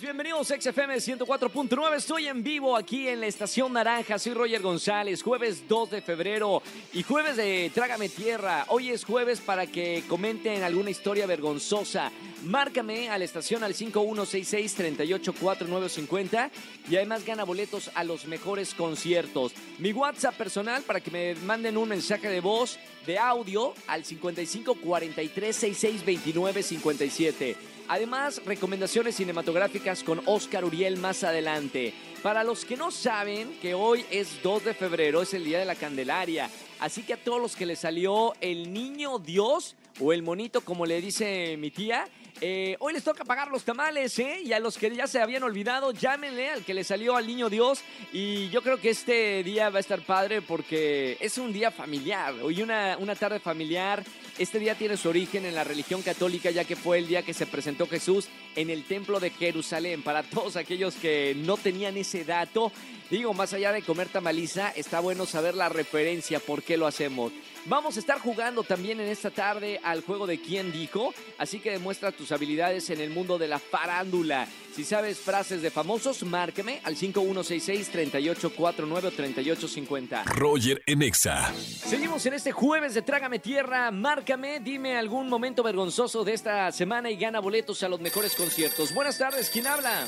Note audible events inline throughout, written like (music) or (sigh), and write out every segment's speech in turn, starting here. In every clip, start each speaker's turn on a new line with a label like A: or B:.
A: bienvenidos a XFM 104.9. Estoy en vivo aquí en la Estación Naranja. Soy Roger González, jueves 2 de febrero y jueves de Trágame Tierra. Hoy es jueves para que comenten alguna historia vergonzosa. Márcame a la estación al 5166-384950 y además gana boletos a los mejores conciertos. Mi WhatsApp personal para que me manden un mensaje de voz, de audio al 5543662957. Además, recomendaciones cinematográficas con Oscar Uriel más adelante. Para los que no saben que hoy es 2 de febrero, es el Día de la Candelaria. Así que a todos los que les salió el niño Dios o el monito, como le dice mi tía, eh, hoy les toca pagar los tamales, ¿eh? Y a los que ya se habían olvidado, llámenle al que le salió al niño Dios. Y yo creo que este día va a estar padre porque es un día familiar. Hoy una, una tarde familiar. Este día tiene su origen en la religión católica, ya que fue el día que se presentó Jesús en el templo de Jerusalén. Para todos aquellos que no tenían ese dato, digo, más allá de comer tamaliza, está bueno saber la referencia, por qué lo hacemos. Vamos a estar jugando también en esta tarde al juego de quién dijo, así que demuestra tus habilidades en el mundo de la farándula. Si sabes frases de famosos, márqueme al 5166-3849-3850.
B: Roger en Exa.
A: Seguimos en este jueves de Trágame Tierra. Márcame, dime algún momento vergonzoso de esta semana y gana boletos a los mejores conciertos. Buenas tardes, ¿quién habla?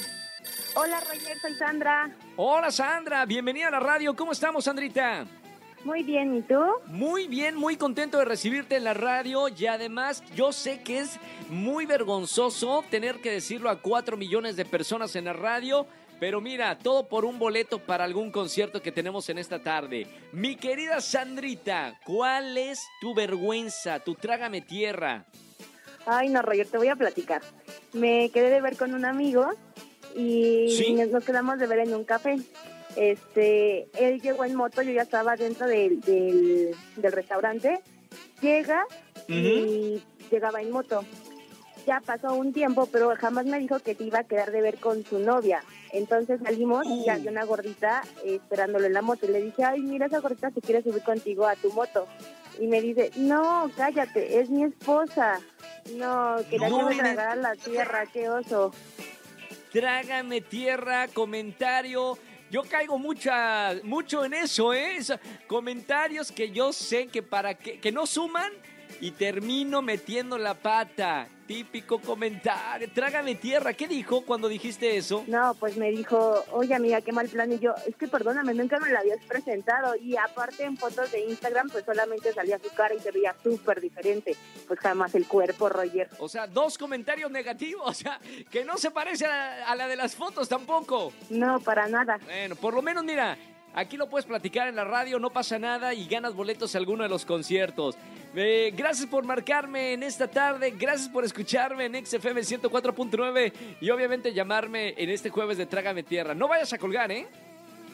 C: Hola Roger, soy Sandra.
A: Hola Sandra, bienvenida a la radio. ¿Cómo estamos, Sandrita?
C: Muy bien, ¿y tú?
A: Muy bien, muy contento de recibirte en la radio y además yo sé que es muy vergonzoso tener que decirlo a cuatro millones de personas en la radio, pero mira, todo por un boleto para algún concierto que tenemos en esta tarde. Mi querida Sandrita, ¿cuál es tu vergüenza, tu trágame tierra?
C: Ay, no, Roger, te voy a platicar. Me quedé de ver con un amigo y
A: ¿Sí?
C: nos- nos quedamos de ver en un café. Este, él llegó en moto, yo ya estaba dentro del, del, del restaurante. Llega y llegaba en moto. Ya pasó un tiempo, pero jamás me dijo que te iba a quedar de ver con su novia. Entonces salimos y había una gordita esperándole en la moto. Y le dije, ay, mira, esa gordita se quiere subir contigo a tu moto. Y me dice, no, cállate, es mi esposa. No, quería
A: No,
C: que me
A: neta.
C: tragara la tierra, qué oso.
A: Trágame tierra, comentario. Yo caigo mucha, mucho en eso, ¿eh? Esa- comentarios que yo sé que para que, que no suman y termino metiendo la pata. Típico comentario. Trágame tierra. ¿Qué dijo cuando dijiste eso?
C: No, pues me dijo, oye amiga, qué mal plan. Y yo, es que perdóname, nunca me la habías presentado. Y aparte en fotos de Instagram, pues solamente salía su cara y se veía súper diferente. Pues jamás el cuerpo, Roger.
A: O sea, dos comentarios negativos. (laughs) O sea, que no se parece a, a la de las fotos tampoco.
C: No, para nada.
A: Bueno, por lo menos mira, aquí lo puedes platicar en la radio, no pasa nada y ganas boletos a alguno de los conciertos. Eh, gracias por marcarme en esta tarde, gracias por escucharme en XFM 104.9 y obviamente llamarme en este jueves de Trágame Tierra. No vayas a colgar, ¿eh?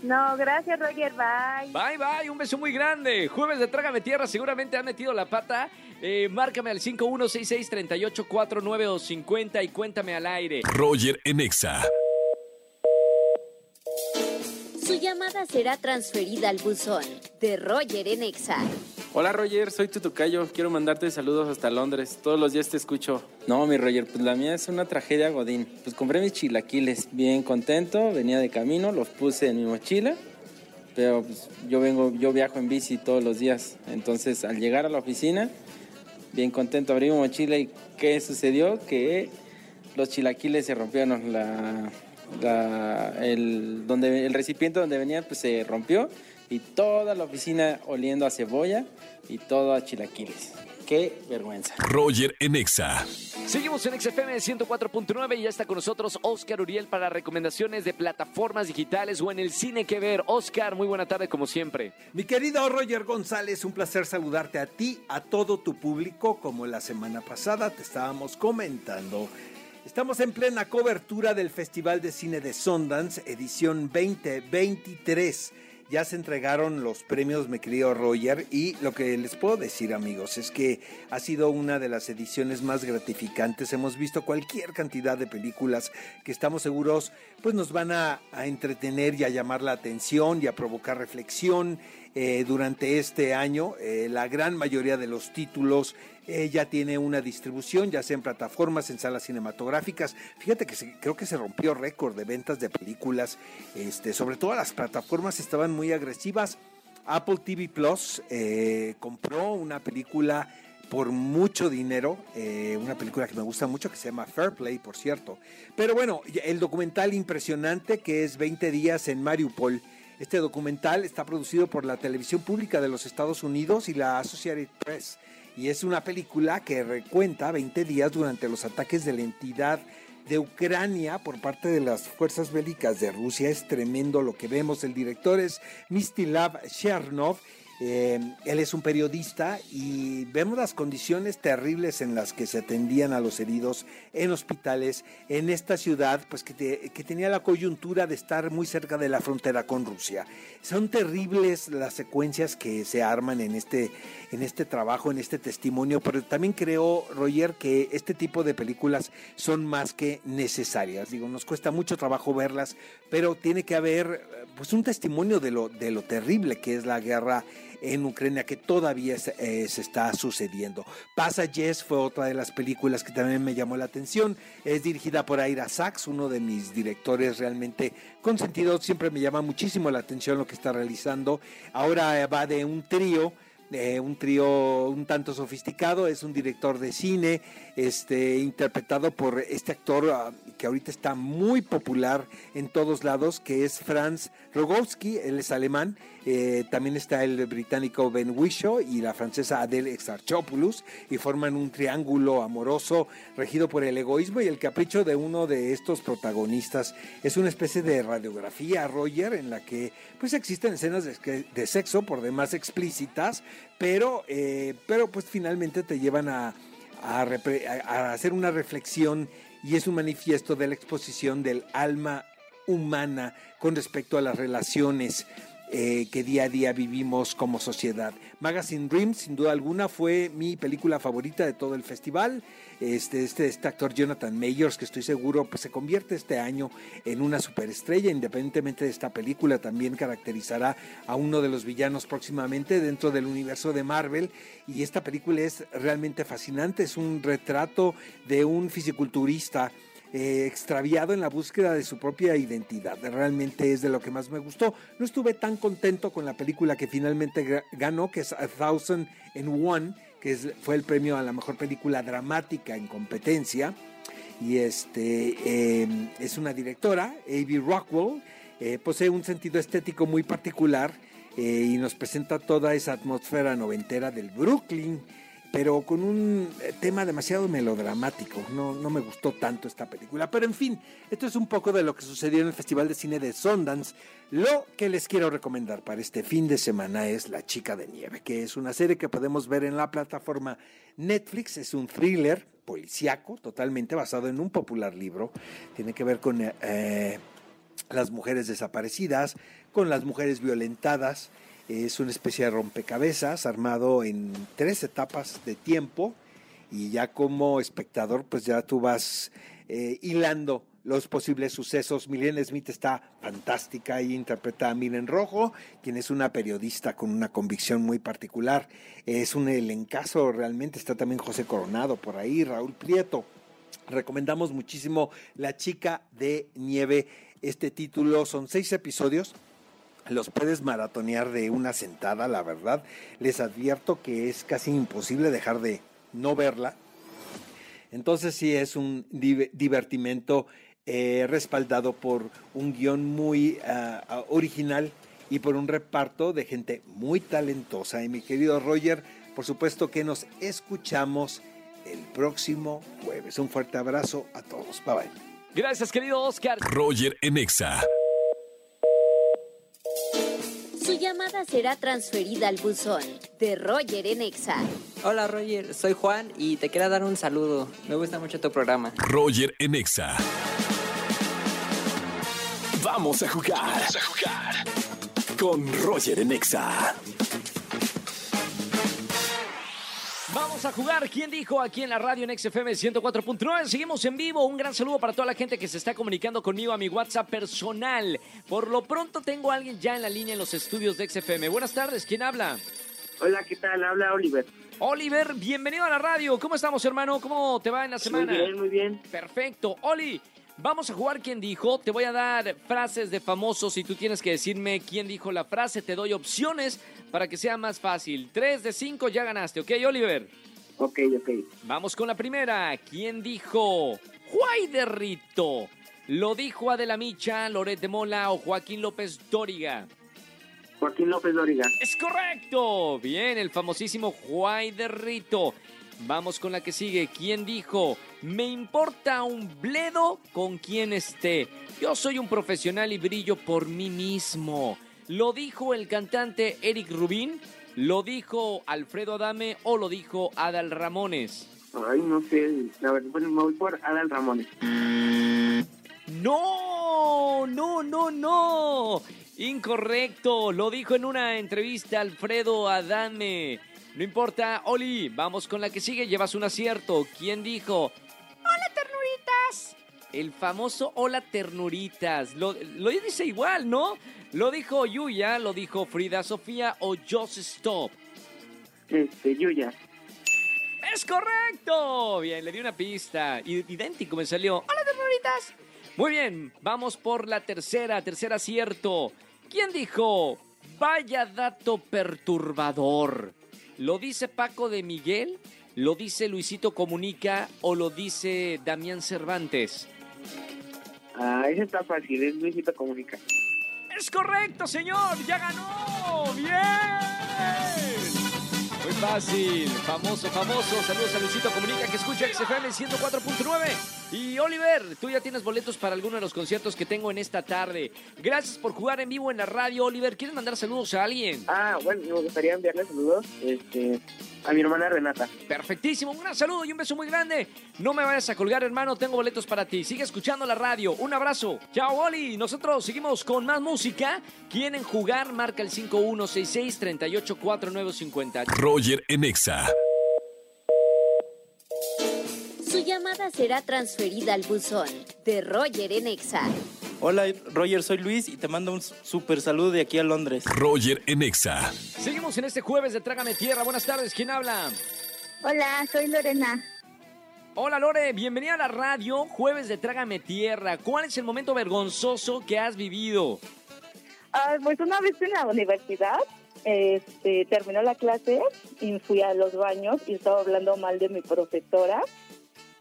C: No, gracias, Roger, bye.
A: Bye, bye, un beso muy grande. Jueves de Trágame Tierra, seguramente han metido la pata. Eh, márcame al 5166-3849 o 50 y cuéntame al aire.
B: Roger en Exa.
D: Su llamada será transferida al buzón de Roger en Exa.
E: Hola Roger, soy tu tocayo. Quiero mandarte saludos hasta Londres. Todos los días te escucho. No, mi Roger, pues la mía es una tragedia godín. Pues compré mis chilaquiles bien contento, venía de camino, los puse en mi mochila. Pero pues, yo vengo, yo viajo en bici todos los días. Entonces, al llegar a la oficina, bien contento, abrí mi mochila y ¿qué sucedió? Que los chilaquiles se rompieron, la, el, donde, el recipiente donde venían pues se rompió y toda la oficina oliendo a cebolla y todo a chilaquiles. Qué vergüenza.
B: Roger en Exa.
A: Seguimos en XFM 104.9 y ya está con nosotros Oscar Uriel para recomendaciones de plataformas digitales o en el cine que ver. Oscar, muy buena tarde como siempre.
F: Mi querido Roger González, un placer saludarte a ti, a todo tu público, como la semana pasada te estábamos comentando. Estamos en plena cobertura del Festival de Cine de Sundance, edición 2023. Ya se entregaron los premios, mi querido Roger, y lo que les puedo decir, amigos, es que ha sido una de las ediciones más gratificantes. Hemos visto cualquier cantidad de películas que estamos seguros, pues nos van a, a entretener y a llamar la atención y a provocar reflexión. Eh, durante este año. Eh, la gran mayoría de los títulos eh, ya tiene una distribución, ya sea en plataformas, en salas cinematográficas. Fíjate que creo que se rompió récord de ventas de películas. Este, sobre todo las plataformas estaban muy agresivas. Apple TV Plus compró una película por mucho dinero, una película que me gusta mucho que se llama Fair Play, por cierto. Pero bueno, el documental impresionante que es 20 días en Mariupol este documental está producido por la televisión pública de los Estados Unidos y la Associated Press y es una película que recuenta 20 días durante los ataques de la entidad de Ucrania por parte de las fuerzas bélicas de Rusia. Es tremendo lo que vemos. El director es Mistilav Chernov eh, él es un periodista y vemos las condiciones terribles en las que se atendían a los heridos en hospitales en esta ciudad, pues que, tenía la coyuntura de estar muy cerca de la frontera con Rusia. Son terribles las secuencias que se arman en este, en este trabajo, en este testimonio, pero también creo, Roger, que este tipo de películas son más que necesarias. Digo, nos cuesta mucho trabajo verlas, pero tiene que haber pues un testimonio de lo, de lo terrible que es la guerra en Ucrania que todavía se, eh, está sucediendo. Pasa Jess fue otra de las películas que también me llamó la atención. Es dirigida por Ira Sachs, uno de mis directores realmente consentidos. Siempre me llama muchísimo la atención lo que está realizando. Ahora va de un trío un trío un tanto sofisticado, es un director de cine, este, interpretado por este actor ah, que ahorita está muy popular en todos lados, que es Franz Rogowski, él es alemán, eh, también está el británico Ben Whishaw y la francesa Adele Exarchopoulos, y forman un triángulo amoroso regido por el egoísmo y el capricho de uno de estos protagonistas. Es una especie de radiografía, Roger, en la que pues existen escenas de, sexo por demás explícitas, pero, eh, pero pues finalmente te llevan a, a, hacer una reflexión y es un manifiesto de la exposición del alma humana con respecto a las relaciones eh, que día a día vivimos como sociedad. Magazine Dreams, sin duda alguna, fue mi película favorita de todo el festival. Este, este, este actor Jonathan Mayors, que estoy seguro pues, se convierte este año en una superestrella, independientemente de esta película, también caracterizará a uno de los villanos próximamente dentro del universo de Marvel. Y esta película es realmente fascinante, es un retrato de un fisiculturista eh, extraviado en la búsqueda de su propia identidad. Realmente es de lo que más me gustó. No estuve tan contento con la película que finalmente ganó, que es A Thousand and One, que fue el premio a la mejor película dramática en competencia. Y este em, es una directora, A.B. Rockwell, eh, posee un sentido estético muy particular eh, y nos presenta toda esa atmósfera noventera del Brooklyn pero con un eh, tema demasiado melodramático. No, no me gustó tanto esta película. Pero en fin, esto es un poco de lo que sucedió en el Festival de Cine de Sundance. Lo que les quiero recomendar para este fin de semana es La Chica de Nieve, que es una serie que podemos ver en la plataforma Netflix. Es un thriller policíaco, totalmente basado en un popular libro. Tiene que ver con eh, las mujeres desaparecidas, con las mujeres violentadas es una especie de rompecabezas armado en tres etapas de tiempo y ya como espectador pues ya tú vas eh, hilando los posibles sucesos. Milene Smith está fantástica y interpreta a Miren Rojo, quien es una periodista con una convicción muy particular. Es un elencazo realmente. Está también José Coronado por ahí, Raúl Prieto. Recomendamos muchísimo La chica de nieve. Este título son seis episodios los puedes maratonear de una sentada, la verdad. Les advierto que es casi imposible dejar de no verla. Entonces sí es un divertimento eh, respaldado por un guion muy ah, ah, original y por un reparto de gente muy talentosa. Y mi querido Roger, por supuesto que nos escuchamos el próximo jueves. Un fuerte abrazo a todos. Bye bye.
A: Gracias, querido Oscar.
B: Roger Enexa
D: llamada será transferida al buzón de Roger en Exa.
G: Hola Roger, soy Juan y te quiero dar un saludo. Me gusta mucho tu programa.
B: Roger en Exa. Vamos a jugar. Vamos a jugar. Con Roger en Exa.
A: Vamos a jugar. ¿Quién dijo aquí en la radio en XFM 104.9? Seguimos en vivo. Un gran saludo para toda la gente que se está comunicando conmigo a mi WhatsApp personal. Por lo pronto tengo a alguien ya en la línea en los estudios de XFM. Buenas tardes. ¿Quién habla?
H: Hola, ¿qué tal? Habla Oliver.
A: Oliver, bienvenido a la radio. ¿Cómo estamos, hermano? ¿Cómo te va en la semana?
H: Muy bien, muy bien.
A: Perfecto. Oli, vamos a jugar quién dijo. Te voy a dar frases de famosos y tú tienes que decirme quién dijo la frase. Te doy opciones para que sea más fácil. Tres de cinco ya ganaste, ¿ok, Oliver?
H: Ok, ok.
A: Vamos con la primera. ¿Quién dijo? Juay de Rito. ¿Lo dijo Adela Micha, Loret de Mola o Joaquín López Dóriga?
H: Joaquín López Dóriga.
A: Es correcto. Bien, el famosísimo Juay de Rito. Vamos con la que sigue. ¿Quién dijo? Me importa un bledo con quien esté. Yo soy un profesional y brillo por mí mismo. ¿Lo dijo el cantante Eric Rubín? ¿Lo dijo Alfredo Adame o lo dijo Adal Ramones?
H: Ay, no sé. A ver, bueno, me voy por Adal Ramones.
A: No, no, no, no. Incorrecto. Lo dijo en una entrevista Alfredo Adame. No importa, Oli, vamos con la que sigue. Llevas un acierto. ¿Quién dijo? El famoso Hola, ternuritas. Lo, lo dice igual, ¿no? Lo dijo Yuya, lo dijo Frida Sofía o Just Stop.
H: Este, Yuya.
A: ¡Es correcto! Bien, le di una pista. Idéntico me salió. ¡Hola, ternuritas! Muy bien, vamos por la tercera, tercer acierto. ¿Quién dijo? Vaya dato perturbador. ¿Lo dice Paco de Miguel? ¿Lo dice Luisito Comunica? ¿O lo dice Damián Cervantes?
H: Ah, ese está fácil, es Luisito Comunica.
A: ¡Es correcto, señor! ¡Ya ganó! ¡Bien! Fácil, famoso, famoso. Saludos a Luisito Comunica que escucha XFM 104.9. Y Oliver, tú ya tienes boletos para alguno de los conciertos que tengo en esta tarde. Gracias por jugar en vivo en la radio, Oliver. ¿Quieres mandar saludos a alguien?
H: Ah, bueno, me gustaría enviarle saludos este, a mi hermana Renata.
A: Perfectísimo, un gran saludo y un beso muy grande. No me vayas a colgar, hermano, tengo boletos para ti. Sigue escuchando la radio. Un abrazo. Chao, Oli. Nosotros seguimos con más música. ¿Quieren jugar? Marca el 5166-384950.
B: Roger en Exa.
D: Su llamada será transferida al buzón de Roger en Exa.
I: Hola Roger, soy Luis y te mando un super saludo de aquí a Londres.
B: Roger en Exa.
A: Seguimos en este jueves de Trágame Tierra. Buenas tardes, ¿quién habla?
C: Hola, soy Lorena.
A: Hola Lore, bienvenida a la radio, jueves de Trágame Tierra. ¿Cuál es el momento vergonzoso que has vivido?
C: Ah, pues una vez en la universidad, este, terminó la clase y fui a los baños y estaba hablando mal de mi profesora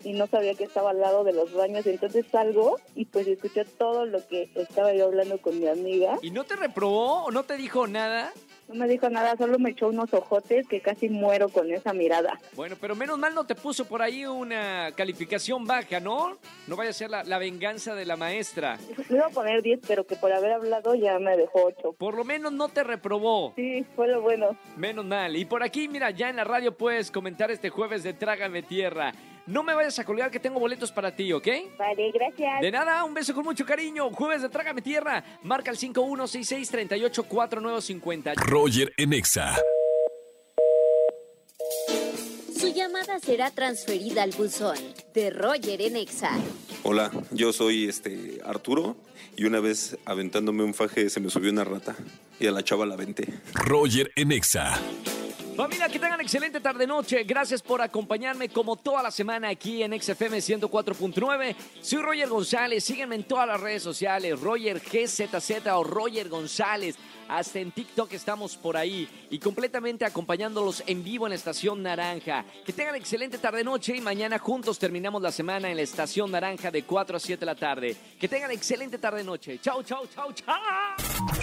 C: y no sabía que estaba al lado de los baños. Entonces salgo y pues escuché todo lo que estaba yo hablando con mi amiga.
A: ¿Y no te reprobó o no te dijo nada?
C: No me dijo nada, solo me echó unos ojotes que casi muero con esa mirada.
A: Bueno, pero menos mal no te puso por ahí una calificación baja, ¿no? No vaya a ser la, la venganza de la maestra.
C: Le iba a poner 10, pero que por haber hablado ya me dejó 8.
A: Por lo menos no te reprobó.
C: Sí, fue lo bueno.
A: Menos mal. Y por aquí, mira, ya en la radio puedes comentar este jueves de Trágame Tierra. No me vayas a colgar que tengo boletos para ti, ¿ok?
C: Vale, gracias.
A: De nada, un beso con mucho cariño. Jueves de Trágame Tierra. Marca el 5166-384950.
B: Roger en Exa.
D: Su llamada será transferida al buzón de Roger en Exa.
J: Hola, yo soy este Arturo y una vez aventándome un faje se me subió una rata y a la chava la aventé.
B: Roger en Exa.
A: Familia, que tengan excelente tarde-noche. Gracias por acompañarme como toda la semana aquí en XFM 104.9. Soy Roger González. Sígueme en todas las redes sociales. Roger GZZ o Roger González. Hasta en TikTok estamos por ahí. Y completamente acompañándolos en vivo en la Estación Naranja. Que tengan excelente tarde-noche y mañana juntos terminamos la semana en la Estación Naranja de 4 a 7 de la tarde. Que tengan excelente tarde-noche. Chau, chau, chau, chau.